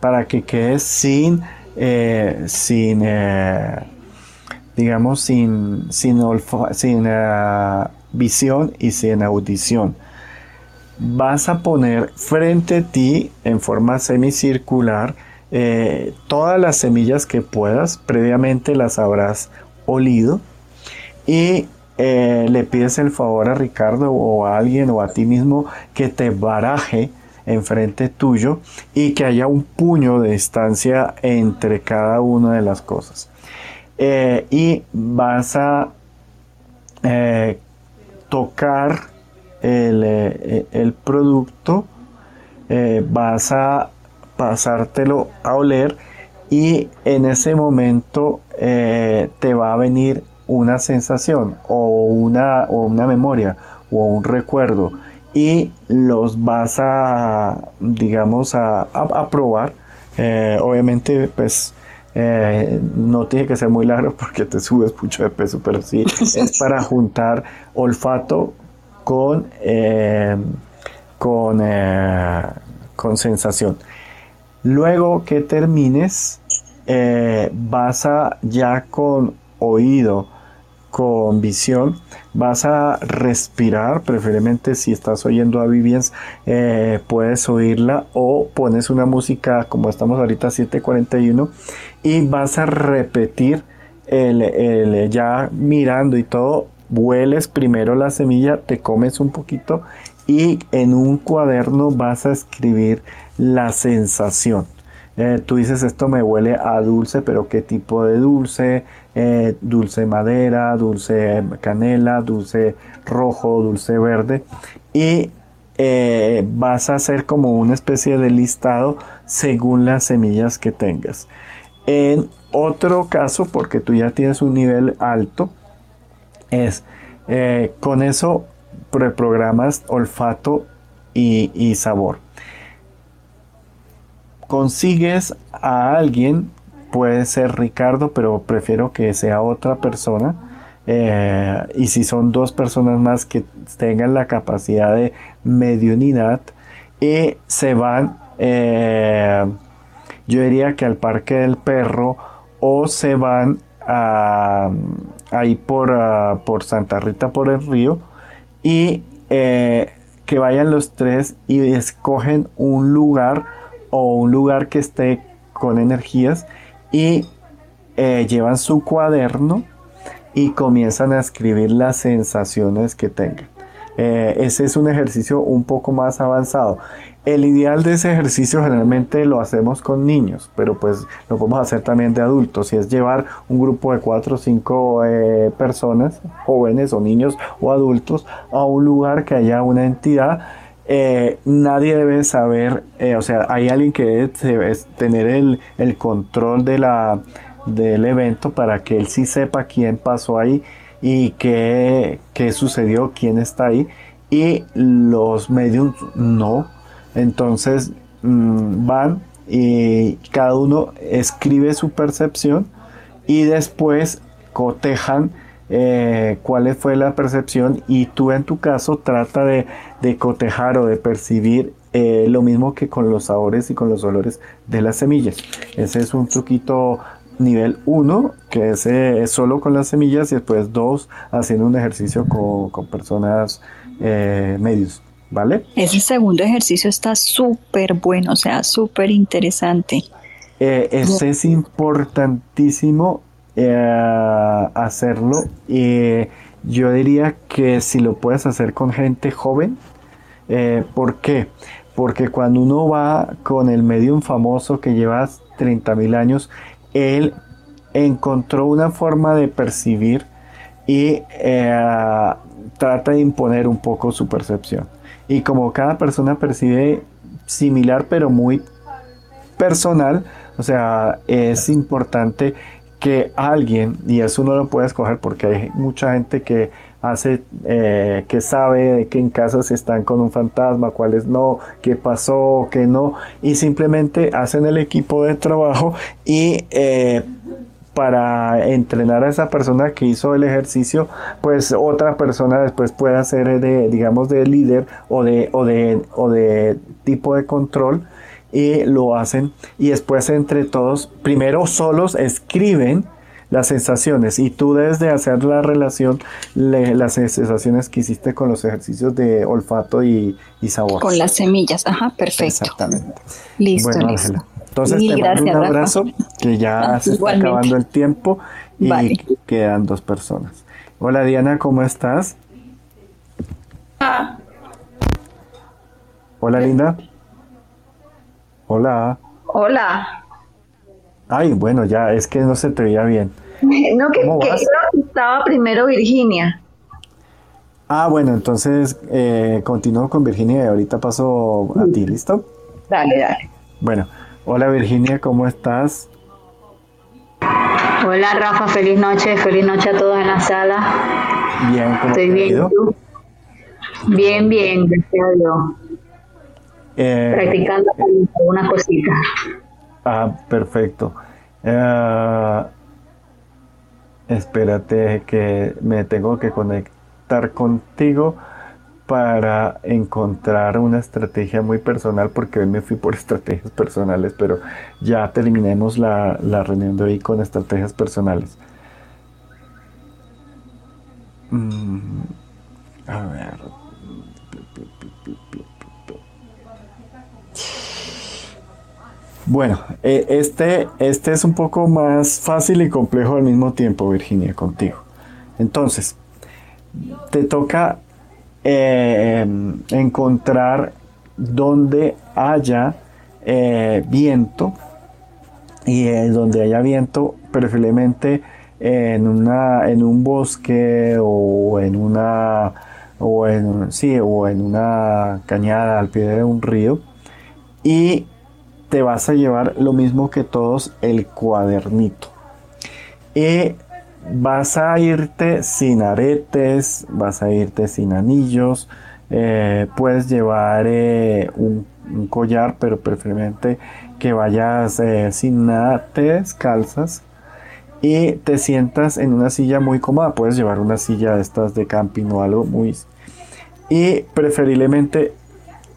para que quedes sin eh, sin, eh, digamos, sin, sin, sin eh, visión y sin audición. Vas a poner frente a ti en forma semicircular todas las semillas que puedas, previamente las habrás olido y le pides el favor a Ricardo o a alguien o a ti mismo que te baraje enfrente tuyo y que haya un puño de distancia entre cada una de las cosas. Eh, y vas a eh, tocar el, eh, producto, vas a pasártelo a oler y en ese momento te va a venir una sensación o una, o una memoria o un recuerdo y los vas a, digamos, a, probar. Eh, obviamente, pues eh, no tiene que ser muy largo porque te subes mucho de peso, pero sí <laughs> es para juntar olfato con, eh, con, con sensación. Luego que termines, vas a ya con oído con visión, vas a respirar, preferiblemente si estás oyendo a Vivians, eh, puedes oírla o pones una música como estamos ahorita 741 y vas a repetir el, ya mirando y todo, hueles primero la semilla, te comes un poquito y en un cuaderno vas a escribir la sensación. Eh, tú dices esto me huele a dulce, pero ¿qué tipo de dulce? Eh, dulce madera, dulce canela, dulce rojo, dulce verde. Y eh, vas a hacer como una especie de listado según las semillas que tengas. En otro caso, porque tú ya tienes un nivel alto, es con eso preprogramas olfato y sabor consigues a alguien, puede ser Ricardo, pero prefiero que sea otra persona. Eh, y si son dos personas más que tengan la capacidad de mediunidad y se van, eh, yo diría que al Parque del Perro o se van a, ahí por, por Santa Rita por el río y eh, que vayan los tres y escogen un lugar o un lugar que esté con energías y eh, llevan su cuaderno y comienzan a escribir las sensaciones que tengan. Eh, ese es un ejercicio un poco más avanzado. El ideal de ese ejercicio generalmente lo hacemos con niños, pero pues lo podemos hacer también de adultos. Si es llevar un grupo de cuatro o cinco eh, personas, jóvenes o niños o adultos, a un lugar que haya una entidad eh, nadie debe saber, eh, o sea, hay alguien que debe tener el, control de la, del evento para que él sí sepa quién pasó ahí y qué, sucedió, quién está ahí. Y los medios no. Entonces mm, van y cada uno escribe su percepción y después cotejan eh, cuál fue la percepción y tú en tu caso trata de, cotejar o de percibir eh, lo mismo que con los sabores y con los olores de las semillas. Ese es un truquito nivel 1, que es eh, solo con las semillas, y después 2, haciendo un ejercicio con, personas eh, medios. ¿Vale? Ese segundo ejercicio está súper bueno, o sea, súper interesante. Eh, ese es importantísimo hacerlo. yo diría que si lo puedes hacer con gente joven, ¿por qué? Porque cuando uno va con el medium famoso que llevas 30 mil años, él encontró una forma de percibir y eh, trata de imponer un poco su percepción. Y como cada persona percibe similar pero muy personal, o sea, es importante que alguien, y eso no lo puede escoger porque hay mucha gente que hace, eh, que sabe que en casas están con un fantasma, cuáles no, qué pasó, qué no, y simplemente hacen el equipo de trabajo y eh, para entrenar a esa persona que hizo el ejercicio, pues otra persona después puede hacer de, digamos, de líder o de, o de, o de tipo de control y lo hacen y después entre todos, primero solos escriben las sensaciones y tú debes de hacer la relación, las sensaciones que hiciste con los ejercicios de olfato y, sabor. Con las semillas, ajá, perfecto. Exactamente. Listo, listo. Entonces te mando un abrazo, que ya <laughs> se está acabando el tiempo y quedan dos personas. Hola Diana, ¿cómo estás? Hola Linda. Hola. Hola. Ay, bueno, ya es que no se te veía bien. <laughs> No, que, estaba primero Virginia. Ah, bueno, entonces eh, continúo con Virginia y ahorita paso a ti, ¿listo? Dale, dale. Bueno, hola Virginia, ¿cómo estás? Hola Rafa, feliz noche, feliz noche a todos en la sala. Bien, ¿cómo Estoy bien. Bien, bien, gracias a Dios. Eh, Practicando algunas cositas. Ah, perfecto. Eh, espérate que me tengo que conectar contigo para encontrar una estrategia muy personal porque hoy me fui por <laughs> estrategias personales, pero ya terminemos la, la reunión de hoy con estrategias personales. Mm, a ver. Bueno, eh, este, este es un poco más fácil y complejo al mismo tiempo, Virginia, contigo. Entonces, te toca eh, encontrar donde haya eh, viento y donde haya viento, preferiblemente en, una, en un bosque o en una o en, sí, o en una cañada al pie de un río y te vas a llevar lo mismo que todos, el cuadernito. Y vas a irte sin aretes, vas a irte sin anillos, eh, puedes llevar eh, un, collar, pero preferiblemente que vayas eh, sin nada, te descalzas y te sientas en una silla muy cómoda. Puedes llevar una silla de estas de camping o algo muy... Y preferiblemente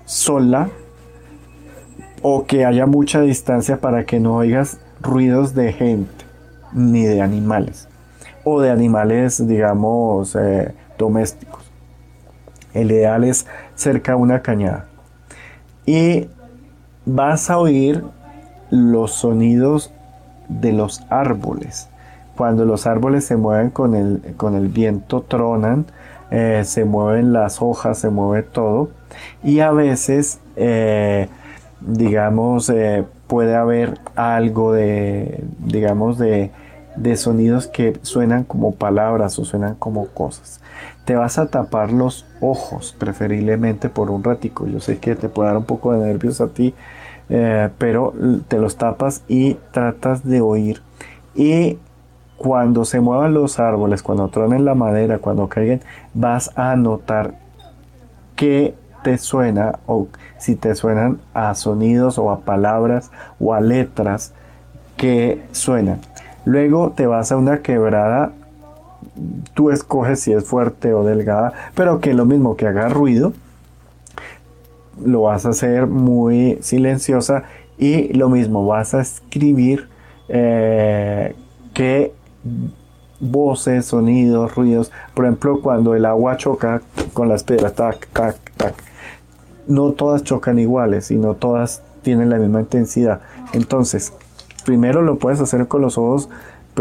sola o que haya mucha distancia para que no oigas ruidos de gente ni de animales o de animales digamos eh, domésticos. El ideal es cerca de una cañada. Y vas a oír los sonidos de los árboles. Cuando los árboles se mueven con el, con el viento tronan eh, se mueven las hojas se mueve todo. Y a veces eh, digamos, eh, puede haber algo de, digamos, de, de sonidos que suenan como palabras o suenan como cosas. Te vas a tapar los ojos, preferiblemente por un ratico. Yo sé que te puede dar un poco de nervios a ti, eh, pero te los tapas y tratas de oír. Y cuando se muevan los árboles, cuando tronen la madera, cuando caigan, vas a notar que te suena o si te suenan a sonidos o a palabras o a letras que suenan. Luego te vas a una quebrada, tú escoges si es fuerte o delgada, pero que lo mismo que haga ruido, lo vas a hacer muy silenciosa y lo mismo vas a escribir eh, qué voces, sonidos, ruidos. Por ejemplo, cuando el agua choca con las piedras, tac, tac, tac. No todas chocan iguales y no todas tienen la misma intensidad. Entonces, primero lo puedes hacer con los ojos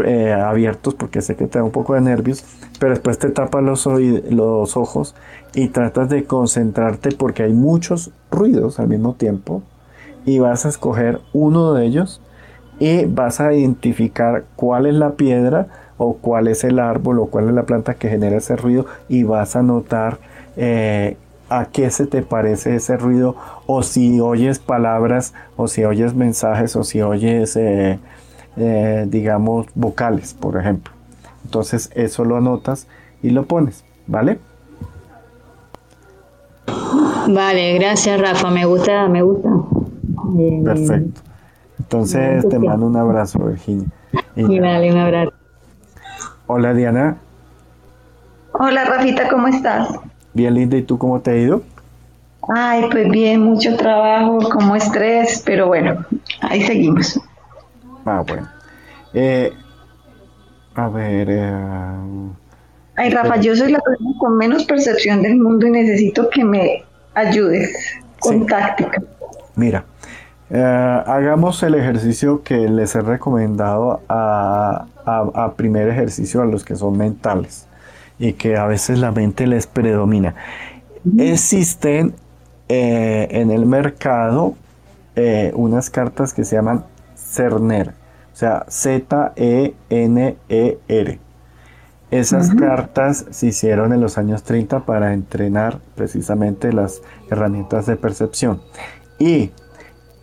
eh, abiertos porque sé que te da un poco de nervios, pero después te tapas los, los ojos y tratas de concentrarte porque hay muchos ruidos al mismo tiempo y vas a escoger uno de ellos y vas a identificar cuál es la piedra o cuál es el árbol o cuál es la planta que genera ese ruido y vas a notar eh, a qué se te parece ese ruido o si oyes palabras o si oyes mensajes o si oyes eh, eh, digamos, vocales, por ejemplo. Entonces eso lo anotas y lo pones, ¿vale? Vale, gracias Rafa, me gusta, me gusta. Eh, Perfecto. Entonces te mando un abrazo, Virginia. Y vale, un abrazo. Hola Diana. Hola Rafita, ¿cómo estás? Bien linda, ¿y tú cómo te ha ido? Ay, pues bien, mucho trabajo, como estrés, pero bueno, ahí seguimos. Ah, bueno. Eh, a ver. Eh, Ay, Rafa, yo soy la persona con menos percepción del mundo y necesito que me ayudes con táctica. Mira, eh, hagamos el ejercicio que les he recomendado a, primer ejercicio a los que son mentales y que a veces la mente les predomina. Existen en el mercado unas cartas que se llaman Cerner, o sea, Z-E-N-E-R. Esas cartas se hicieron en los años 30 para entrenar precisamente las herramientas de percepción. Y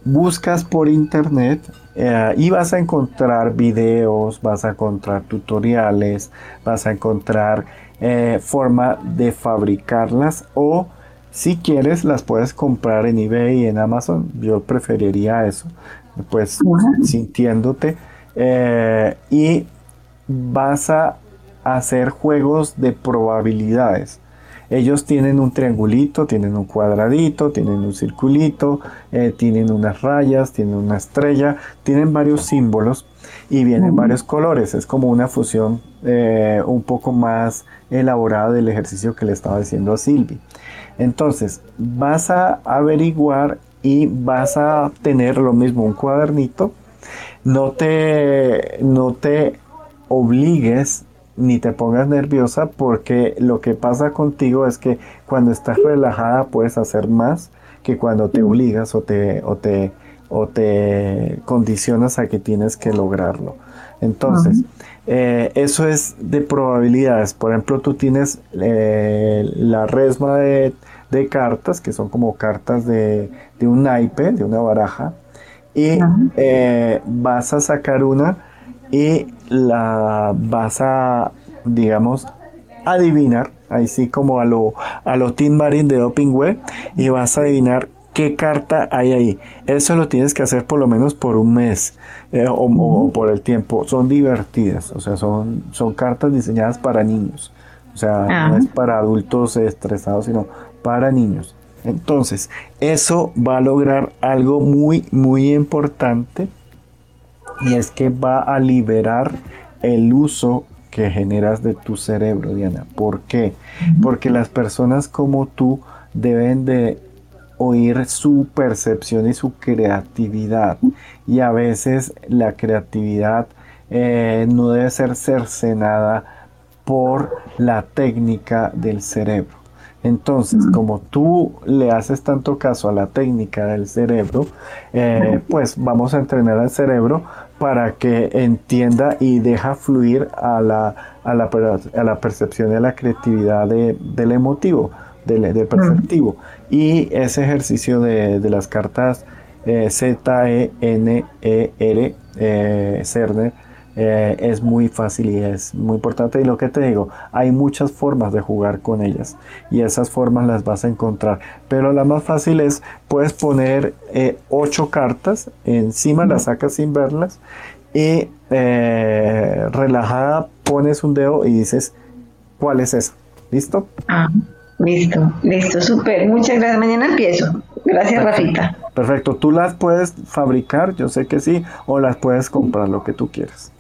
buscas por internet eh, y vas a encontrar videos, vas a encontrar tutoriales, vas a encontrar eh, forma de fabricarlas o si quieres las puedes comprar en eBay y en Amazon. Yo preferiría eso pues sintiéndote eh, y vas a hacer juegos de probabilidades. Ellos tienen un triangulito, tienen un cuadradito, tienen un circulito, eh, tienen unas rayas, tienen una estrella, tienen varios símbolos y vienen varios colores. Es como una fusión eh, un poco más elaborada del ejercicio que le estaba diciendo a Silvi. Entonces, vas a averiguar y vas a tener lo mismo, un cuadernito. No te, no te obligues ni te pongas nerviosa porque lo que pasa contigo es que cuando estás relajada puedes hacer más que cuando te obligas o te, o te, o te condicionas a que tienes que lograrlo. Entonces, eh, eso es de probabilidades. Por ejemplo, tú tienes eh, la resma de de cartas, que son como cartas de, un naipe, de una baraja, y eh, vas a sacar una y la vas a, digamos, adivinar, ahí sí como a lo, a lo Team Marine de Doping Web, y vas a adivinar qué carta hay ahí. Eso lo tienes que hacer por lo menos por un mes eh, o, por el tiempo. Son divertidas, o sea, son, son cartas diseñadas para niños. O sea, no es para adultos estresados, sino para niños. Entonces, eso va a lograr algo muy, muy importante y es que va a liberar el uso que generas de tu cerebro, Diana. ¿Por qué? Porque las personas como tú deben de oír su percepción y su creatividad. Y a veces la creatividad eh, no debe ser cercenada por la técnica del cerebro. Entonces, como tú le haces tanto caso a la técnica del cerebro, eh, pues vamos a entrenar al cerebro para que entienda y deja fluir a la, a la, a la percepción y a la creatividad del emotivo, del, perceptivo. Y ese ejercicio de, las cartas eh, Z, E, N, E, R, eh, CERNER, eh, es muy fácil y es muy importante. Y lo que te digo, hay muchas formas de jugar con ellas y esas formas las vas a encontrar. Pero la más fácil es, puedes poner eh, ocho cartas, encima las sacas sin verlas y eh, relajada pones un dedo y dices, ¿cuál es esa? ¿Listo? Ah, listo, listo, súper. Muchas gracias. Mañana empiezo. Gracias, Rafita. Perfecto, tú las puedes fabricar, yo sé que sí, o las puedes comprar, lo que tú quieras.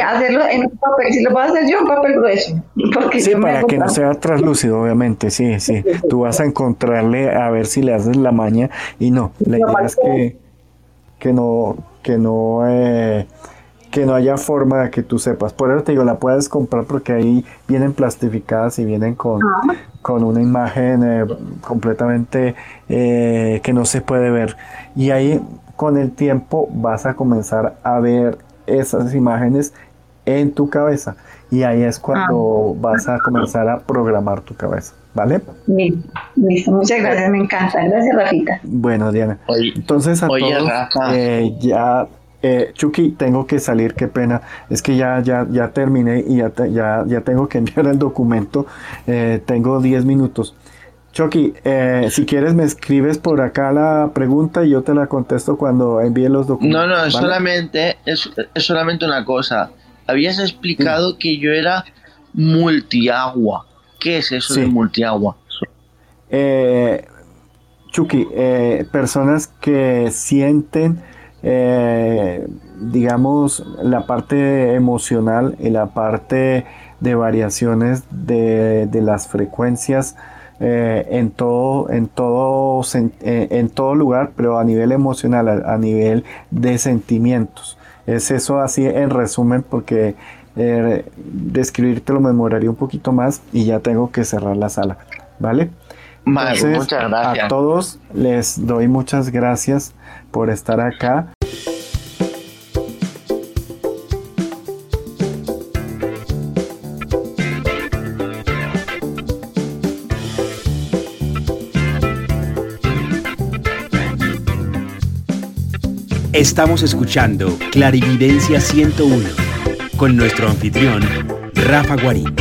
hacerlo en un papel, si lo puedo hacer yo, en papel grueso. Porque sí, para que no sea translúcido, obviamente, sí, sí. Tú vas a encontrarle a ver si le haces la maña y no, la idea es que, que no, que no, eh, que no haya forma de que tú sepas. Por eso te digo, la puedes comprar porque ahí vienen plastificadas y vienen con, ah. Con una imagen eh, completamente eh, que no se puede ver. Y ahí con el tiempo vas a comenzar a ver esas imágenes en tu cabeza. Y ahí es cuando ah. vas a comenzar a programar tu cabeza. ¿Vale? Bien, Muchas gracias, me encanta. Gracias, Rafita. Bueno, Diana. Entonces, a todos, eh, ya eh, Chucky, tengo que salir, qué pena. Es que ya, ya, ya terminé y ya, ya, ya tengo que <laughs> enviar el documento. Eh, tengo 10 minutos. Chucky, eh, si quieres me escribes por acá la pregunta y yo te la contesto cuando envíe los documentos. No, no, es solamente, es, solamente una cosa. Habías explicado que yo era multiagua. ¿Qué es eso de multiagua? Chucky, personas que sienten eh, digamos, la parte emocional y la parte de variaciones de, las frecuencias eh, en, todo, en, todo, eh, en, todo lugar, pero a nivel emocional, a, nivel de sentimientos. Es eso así en resumen porque eh, describirte lo memoraría un poquito más y ya tengo que cerrar la sala, ¿vale? muchas gracias. A todos les doy muchas gracias por estar acá. Estamos escuchando Clarividencia 101 con nuestro anfitrión, Rafa Guarín.